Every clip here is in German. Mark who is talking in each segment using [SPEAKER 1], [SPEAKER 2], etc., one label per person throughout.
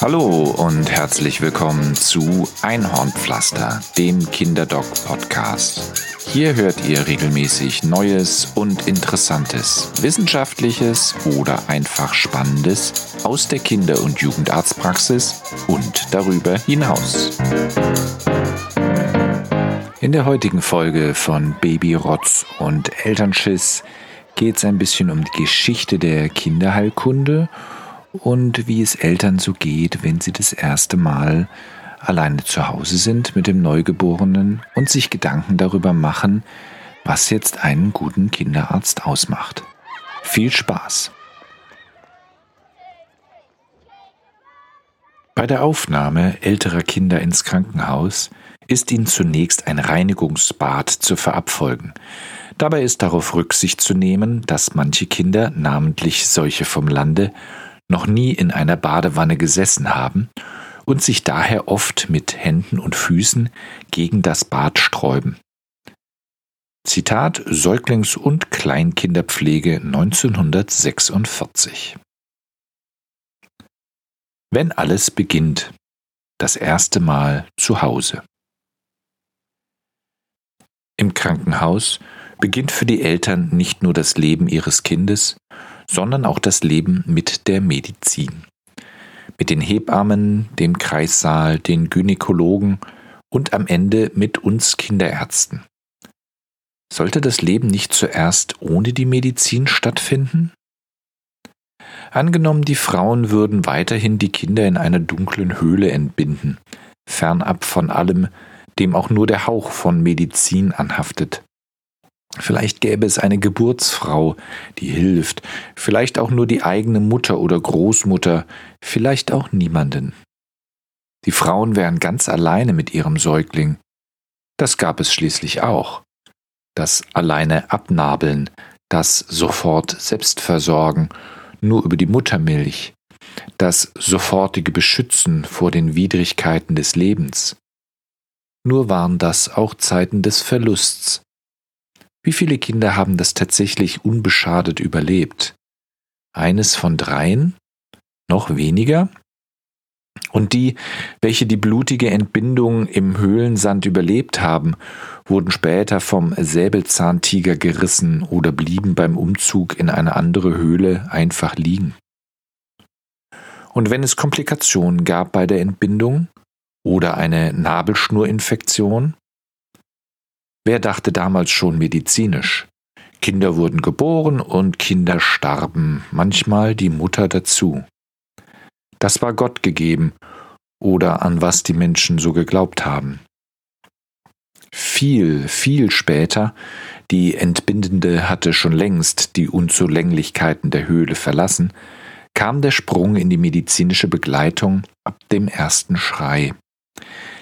[SPEAKER 1] Hallo und herzlich willkommen zu Einhornpflaster, dem Kinderdoc-Podcast. Hier hört ihr regelmäßig Neues und Interessantes, Wissenschaftliches oder einfach Spannendes aus der Kinder- und Jugendarztpraxis und darüber hinaus. In der heutigen Folge von Babyrotz und Elternschiss geht es ein bisschen um die Geschichte der Kinderheilkunde und wie es Eltern so geht, wenn sie das erste Mal alleine zu Hause sind mit dem Neugeborenen und sich Gedanken darüber machen, was jetzt einen guten Kinderarzt ausmacht. Viel Spaß! Bei der Aufnahme älterer Kinder ins Krankenhaus ist ihnen zunächst ein Reinigungsbad zu verabfolgen. Dabei ist darauf Rücksicht zu nehmen, dass manche Kinder, namentlich solche vom Lande, noch nie in einer Badewanne gesessen haben und sich daher oft mit Händen und Füßen gegen das Bad sträuben. Zitat Säuglings- und Kleinkinderpflege 1946 Wenn alles beginnt, das erste Mal zu Hause. Im Krankenhaus beginnt für die Eltern nicht nur das Leben ihres Kindes, sondern auch das Leben mit der Medizin. Mit den Hebammen, dem Kreissaal, den Gynäkologen und am Ende mit uns Kinderärzten. Sollte das Leben nicht zuerst ohne die Medizin stattfinden? Angenommen, die Frauen würden weiterhin die Kinder in einer dunklen Höhle entbinden, fernab von allem, dem auch nur der Hauch von Medizin anhaftet. Vielleicht gäbe es eine Geburtsfrau, die hilft, vielleicht auch nur die eigene Mutter oder Großmutter, vielleicht auch niemanden. Die Frauen wären ganz alleine mit ihrem Säugling. Das gab es schließlich auch. Das alleine Abnabeln, das sofort Selbstversorgen, nur über die Muttermilch, das sofortige Beschützen vor den Widrigkeiten des Lebens. Nur waren das auch Zeiten des Verlusts, wie viele Kinder haben das tatsächlich unbeschadet überlebt? Eines von dreien? Noch weniger? Und die, welche die blutige Entbindung im Höhlensand überlebt haben, wurden später vom Säbelzahntiger gerissen oder blieben beim Umzug in eine andere Höhle einfach liegen. Und wenn es Komplikationen gab bei der Entbindung oder eine Nabelschnurinfektion, Wer dachte damals schon medizinisch? Kinder wurden geboren und Kinder starben, manchmal die Mutter dazu. Das war Gott gegeben oder an was die Menschen so geglaubt haben. Viel, viel später, die Entbindende hatte schon längst die Unzulänglichkeiten der Höhle verlassen, kam der Sprung in die medizinische Begleitung ab dem ersten Schrei.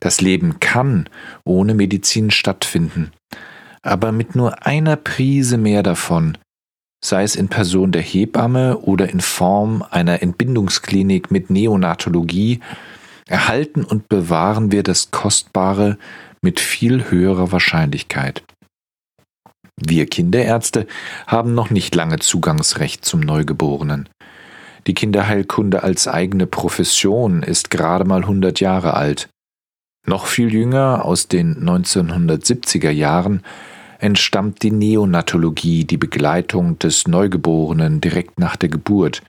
[SPEAKER 1] Das Leben kann ohne Medizin stattfinden, aber mit nur einer Prise mehr davon, sei es in Person der Hebamme oder in Form einer Entbindungsklinik mit Neonatologie, erhalten und bewahren wir das Kostbare mit viel höherer Wahrscheinlichkeit. Wir Kinderärzte haben noch nicht lange Zugangsrecht zum Neugeborenen. Die Kinderheilkunde als eigene Profession ist gerade mal 100 Jahre alt. Noch viel jünger, aus den 1970er Jahren, entstammt die Neonatologie, die Begleitung des Neugeborenen direkt nach der Geburt,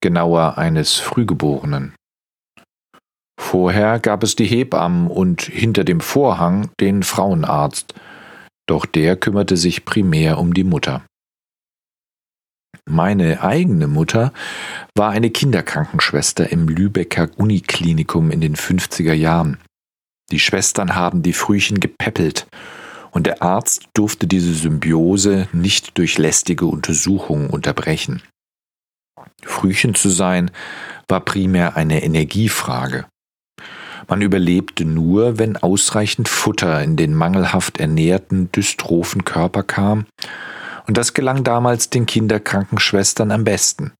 [SPEAKER 1] genauer eines Frühgeborenen. Vorher gab es die Hebammen und hinter dem Vorhang den Frauenarzt, doch der kümmerte sich primär um die Mutter. Meine eigene Mutter war eine Kinderkrankenschwester im Lübecker Uniklinikum in den 50er Jahren. Die Schwestern haben die Frühchen gepäppelt, und der Arzt durfte diese Symbiose nicht durch lästige Untersuchungen unterbrechen. Frühchen zu sein war primär eine Energiefrage. Man überlebte nur, wenn ausreichend Futter in den mangelhaft ernährten, dystrophen Körper kam, und das gelang damals den Kinderkrankenschwestern am besten.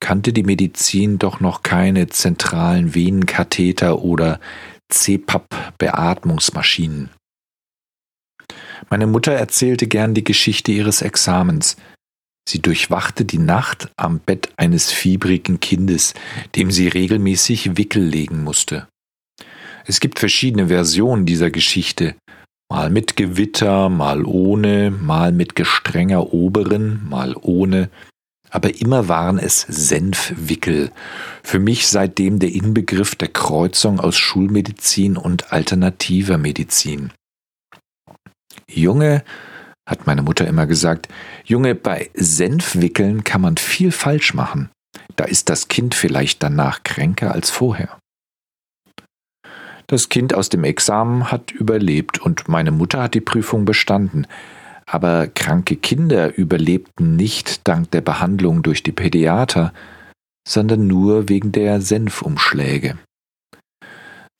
[SPEAKER 1] Kannte die Medizin doch noch keine zentralen Venenkatheter oder CPAP-Beatmungsmaschinen. Meine Mutter erzählte gern die Geschichte ihres Examens. Sie durchwachte die Nacht am Bett eines fiebrigen Kindes, dem sie regelmäßig Wickel legen musste. Es gibt verschiedene Versionen dieser Geschichte, mal mit Gewitter, mal ohne, mal mit gestrenger Oberin, mal ohne, aber immer waren es Senfwickel, für mich seitdem der Inbegriff der Kreuzung aus Schulmedizin und alternativer Medizin. Junge, hat meine Mutter immer gesagt, Junge, bei Senfwickeln kann man viel falsch machen. Da ist das Kind vielleicht danach kränker als vorher. Das Kind aus dem Examen hat überlebt und meine Mutter hat die Prüfung bestanden. Aber kranke Kinder überlebten nicht dank der Behandlung durch die Pädiater, sondern nur wegen der Senfumschläge.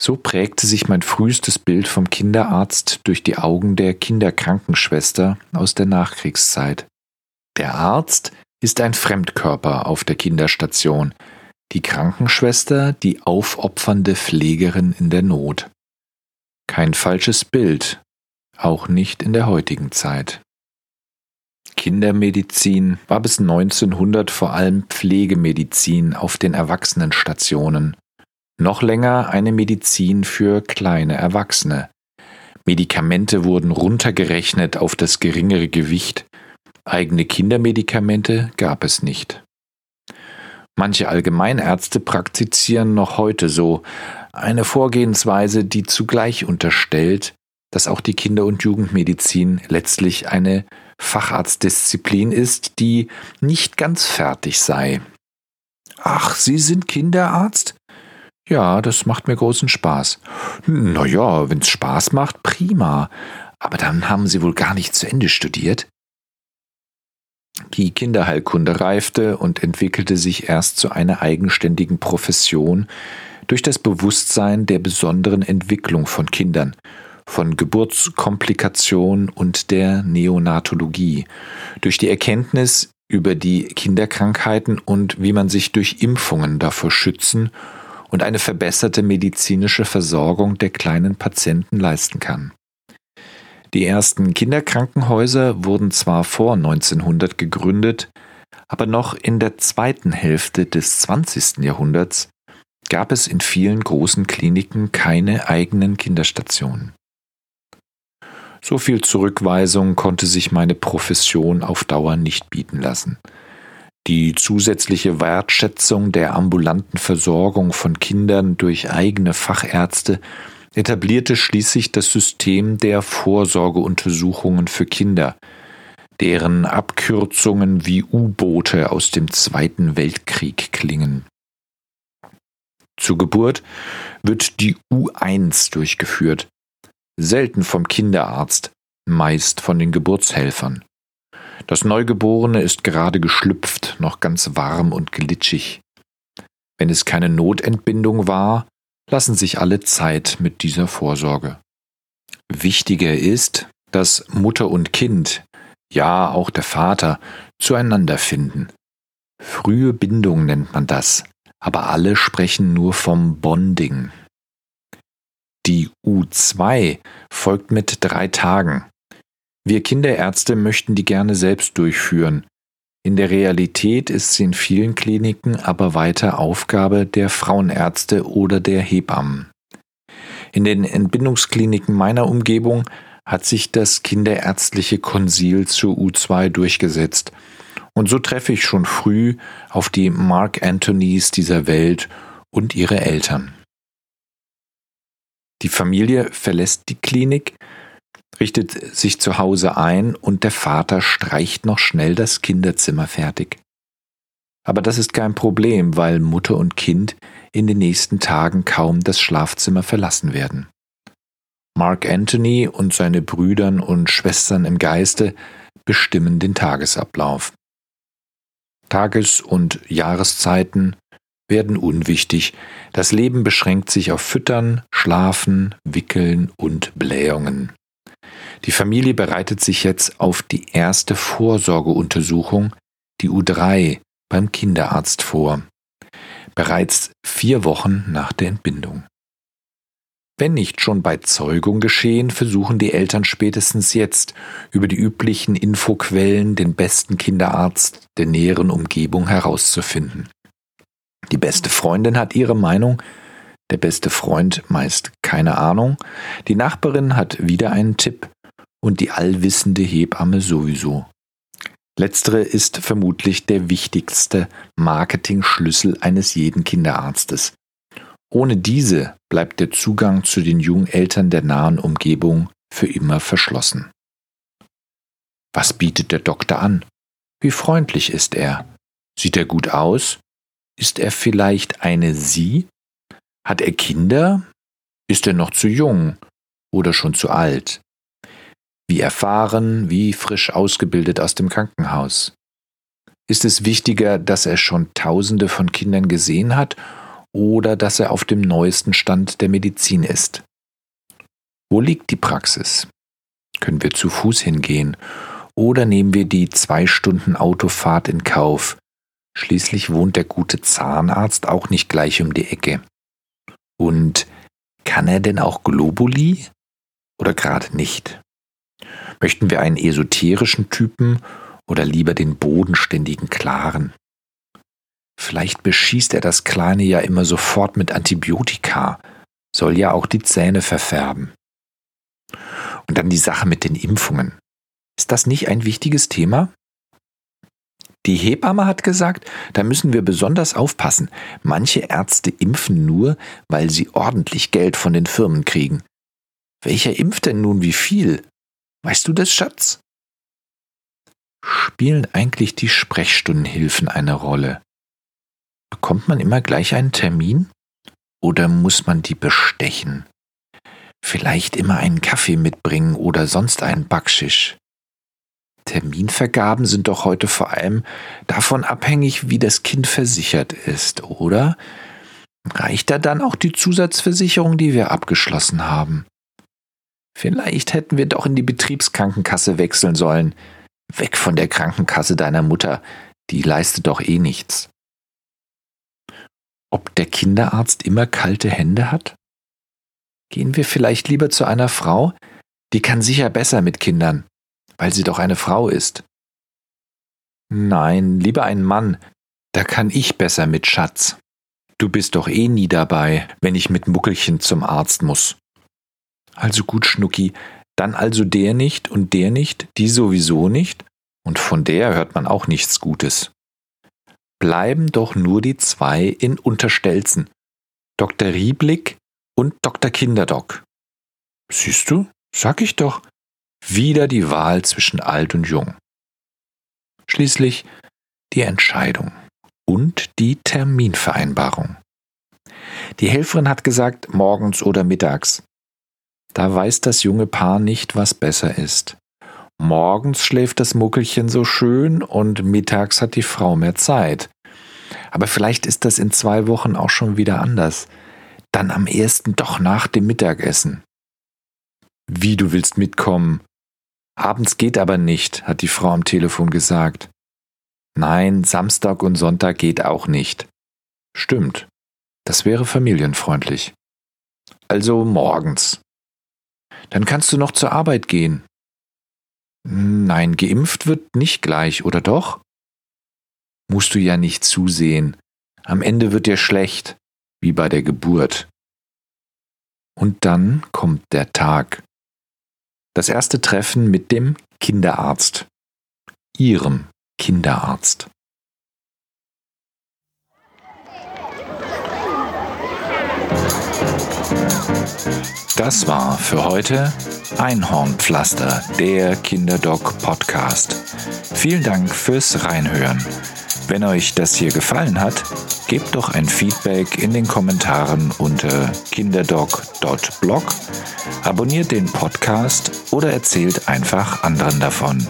[SPEAKER 1] So prägte sich mein frühestes Bild vom Kinderarzt durch die Augen der Kinderkrankenschwester aus der Nachkriegszeit. Der Arzt ist ein Fremdkörper auf der Kinderstation, die Krankenschwester die aufopfernde Pflegerin in der Not. Kein falsches Bild, auch nicht in der heutigen Zeit. Kindermedizin war bis 1900 vor allem Pflegemedizin auf den Erwachsenenstationen. Noch länger eine Medizin für kleine Erwachsene. Medikamente wurden runtergerechnet auf das geringere Gewicht. Eigene Kindermedikamente gab es nicht. Manche Allgemeinärzte praktizieren noch heute so eine Vorgehensweise, die zugleich unterstellt, dass auch die Kinder- und Jugendmedizin letztlich eine Facharztdisziplin ist, die nicht ganz fertig sei. Ach, Sie sind Kinderarzt? Ja, das macht mir großen Spaß. Na ja, wenn's Spaß macht, prima. Aber dann haben Sie wohl gar nicht zu Ende studiert? Die Kinderheilkunde reifte und entwickelte sich erst zu einer eigenständigen Profession durch das Bewusstsein der besonderen Entwicklung von Kindern, von Geburtskomplikationen und der Neonatologie, durch die Erkenntnis über die Kinderkrankheiten und wie man sich durch Impfungen davor schützen und eine verbesserte medizinische Versorgung der kleinen Patienten leisten kann. Die ersten Kinderkrankenhäuser wurden zwar vor 1900 gegründet, aber noch in der zweiten Hälfte des 20. Jahrhunderts gab es in vielen großen Kliniken keine eigenen Kinderstationen. So viel Zurückweisung konnte sich meine Profession auf Dauer nicht bieten lassen. Die zusätzliche Wertschätzung der ambulanten Versorgung von Kindern durch eigene Fachärzte etablierte schließlich das System der Vorsorgeuntersuchungen für Kinder, deren Abkürzungen wie U-Boote aus dem Zweiten Weltkrieg klingen. Zur Geburt wird die U1 durchgeführt, selten vom Kinderarzt, meist von den Geburtshelfern. Das Neugeborene ist gerade geschlüpft, noch ganz warm und glitschig. Wenn es keine Notentbindung war, lassen sich alle Zeit mit dieser Vorsorge. Wichtiger ist, dass Mutter und Kind, ja auch der Vater, zueinander finden. Frühe Bindung nennt man das, aber alle sprechen nur vom Bonding. Die U2 folgt mit drei Tagen. Wir Kinderärzte möchten die gerne selbst durchführen, in der Realität ist sie in vielen Kliniken aber weiter Aufgabe der Frauenärzte oder der Hebammen. In den Entbindungskliniken meiner Umgebung hat sich das kinderärztliche Konsil zur U2 durchgesetzt. Und so treffe ich schon früh auf die Mark Anthonys dieser Welt und ihre Eltern. Die Familie verlässt die Klinik, richtet sich zu Hause ein und der Vater streicht noch schnell das Kinderzimmer fertig. Aber das ist kein Problem, weil Mutter und Kind in den nächsten Tagen kaum das Schlafzimmer verlassen werden. Mark Anthony und seine Brüdern und Schwestern im Geiste bestimmen den Tagesablauf. Tages- und Jahreszeiten werden unwichtig, das Leben beschränkt sich auf Füttern, Schlafen, Wickeln und Blähungen. Die Familie bereitet sich jetzt auf die erste Vorsorgeuntersuchung, die U3, beim Kinderarzt vor. Bereits vier Wochen nach der Entbindung. Wenn nicht schon bei Zeugung geschehen, versuchen die Eltern spätestens jetzt über die üblichen Infoquellen den besten Kinderarzt der näheren Umgebung herauszufinden. Die beste Freundin hat ihre Meinung, der beste Freund meist keine Ahnung, die Nachbarin hat wieder einen Tipp und die allwissende Hebamme sowieso. Letztere ist vermutlich der wichtigste Marketing-Schlüssel eines jeden Kinderarztes. Ohne diese bleibt der Zugang zu den jungen Eltern der nahen Umgebung für immer verschlossen. Was bietet der Doktor an? Wie freundlich ist er? Sieht er gut aus? Ist er vielleicht eine Sie? Hat er Kinder? Ist er noch zu jung oder schon zu alt? Wie erfahren, wie frisch ausgebildet aus dem Krankenhaus? Ist es wichtiger, dass er schon Tausende von Kindern gesehen hat oder dass er auf dem neuesten Stand der Medizin ist. Wo liegt die Praxis? Können wir zu Fuß hingehen oder nehmen wir die zwei Stunden Autofahrt in Kauf? Schließlich wohnt der gute Zahnarzt auch nicht gleich um die Ecke. Und kann er denn auch Globuli? Oder gerade nicht? Möchten wir einen esoterischen Typen oder lieber den bodenständigen Klaren? Vielleicht beschießt er das Kleine ja immer sofort mit Antibiotika, soll ja auch die Zähne verfärben. Und dann die Sache mit den Impfungen. Ist das nicht ein wichtiges Thema? Die Hebamme hat gesagt, da müssen wir besonders aufpassen. Manche Ärzte impfen nur, weil sie ordentlich Geld von den Firmen kriegen. Welcher impft denn nun wie viel? Weißt du das, Schatz? Spielen eigentlich die Sprechstundenhilfen eine Rolle? Bekommt man immer gleich einen Termin? Oder muss man die bestechen? Vielleicht immer einen Kaffee mitbringen oder sonst einen Backschisch. Terminvergaben sind doch heute vor allem davon abhängig, wie das Kind versichert ist, oder? Reicht da dann auch die Zusatzversicherung, die wir abgeschlossen haben? Vielleicht hätten wir doch in die Betriebskrankenkasse wechseln sollen. Weg von der Krankenkasse deiner Mutter, die leistet doch eh nichts ob der Kinderarzt immer kalte Hände hat? Gehen wir vielleicht lieber zu einer Frau? Die kann sicher besser mit Kindern, weil sie doch eine Frau ist. Nein, lieber ein Mann, da kann ich besser mit Schatz. Du bist doch eh nie dabei, wenn ich mit Muckelchen zum Arzt muss. Also gut, Schnucki, dann also der nicht und der nicht, die sowieso nicht, und von der hört man auch nichts Gutes bleiben doch nur die zwei in Unterstelzen. Dr. Rieblick und Dr. Kinderdock. Siehst du, sag ich doch, wieder die Wahl zwischen alt und jung. Schließlich die Entscheidung und die Terminvereinbarung. Die Helferin hat gesagt, morgens oder mittags. Da weiß das junge Paar nicht, was besser ist. Morgens schläft das Muckelchen so schön und mittags hat die Frau mehr Zeit. Aber vielleicht ist das in zwei Wochen auch schon wieder anders. Dann am ersten doch nach dem Mittagessen. Wie du willst mitkommen? Abends geht aber nicht, hat die Frau am Telefon gesagt. Nein, Samstag und Sonntag geht auch nicht. Stimmt. Das wäre familienfreundlich. Also morgens. Dann kannst du noch zur Arbeit gehen. Nein, geimpft wird nicht gleich, oder doch? Musst du ja nicht zusehen. Am Ende wird dir schlecht, wie bei der Geburt. Und dann kommt der Tag. Das erste Treffen mit dem Kinderarzt. Ihrem Kinderarzt. Das war für heute Einhornpflaster, der Kinderdoc Podcast. Vielen Dank fürs Reinhören. Wenn euch das hier gefallen hat, gebt doch ein Feedback in den Kommentaren unter kinderdoc.blog, abonniert den Podcast oder erzählt einfach anderen davon.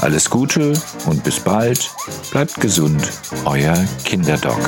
[SPEAKER 1] Alles Gute und bis bald. Bleibt gesund, euer Kinderdoc.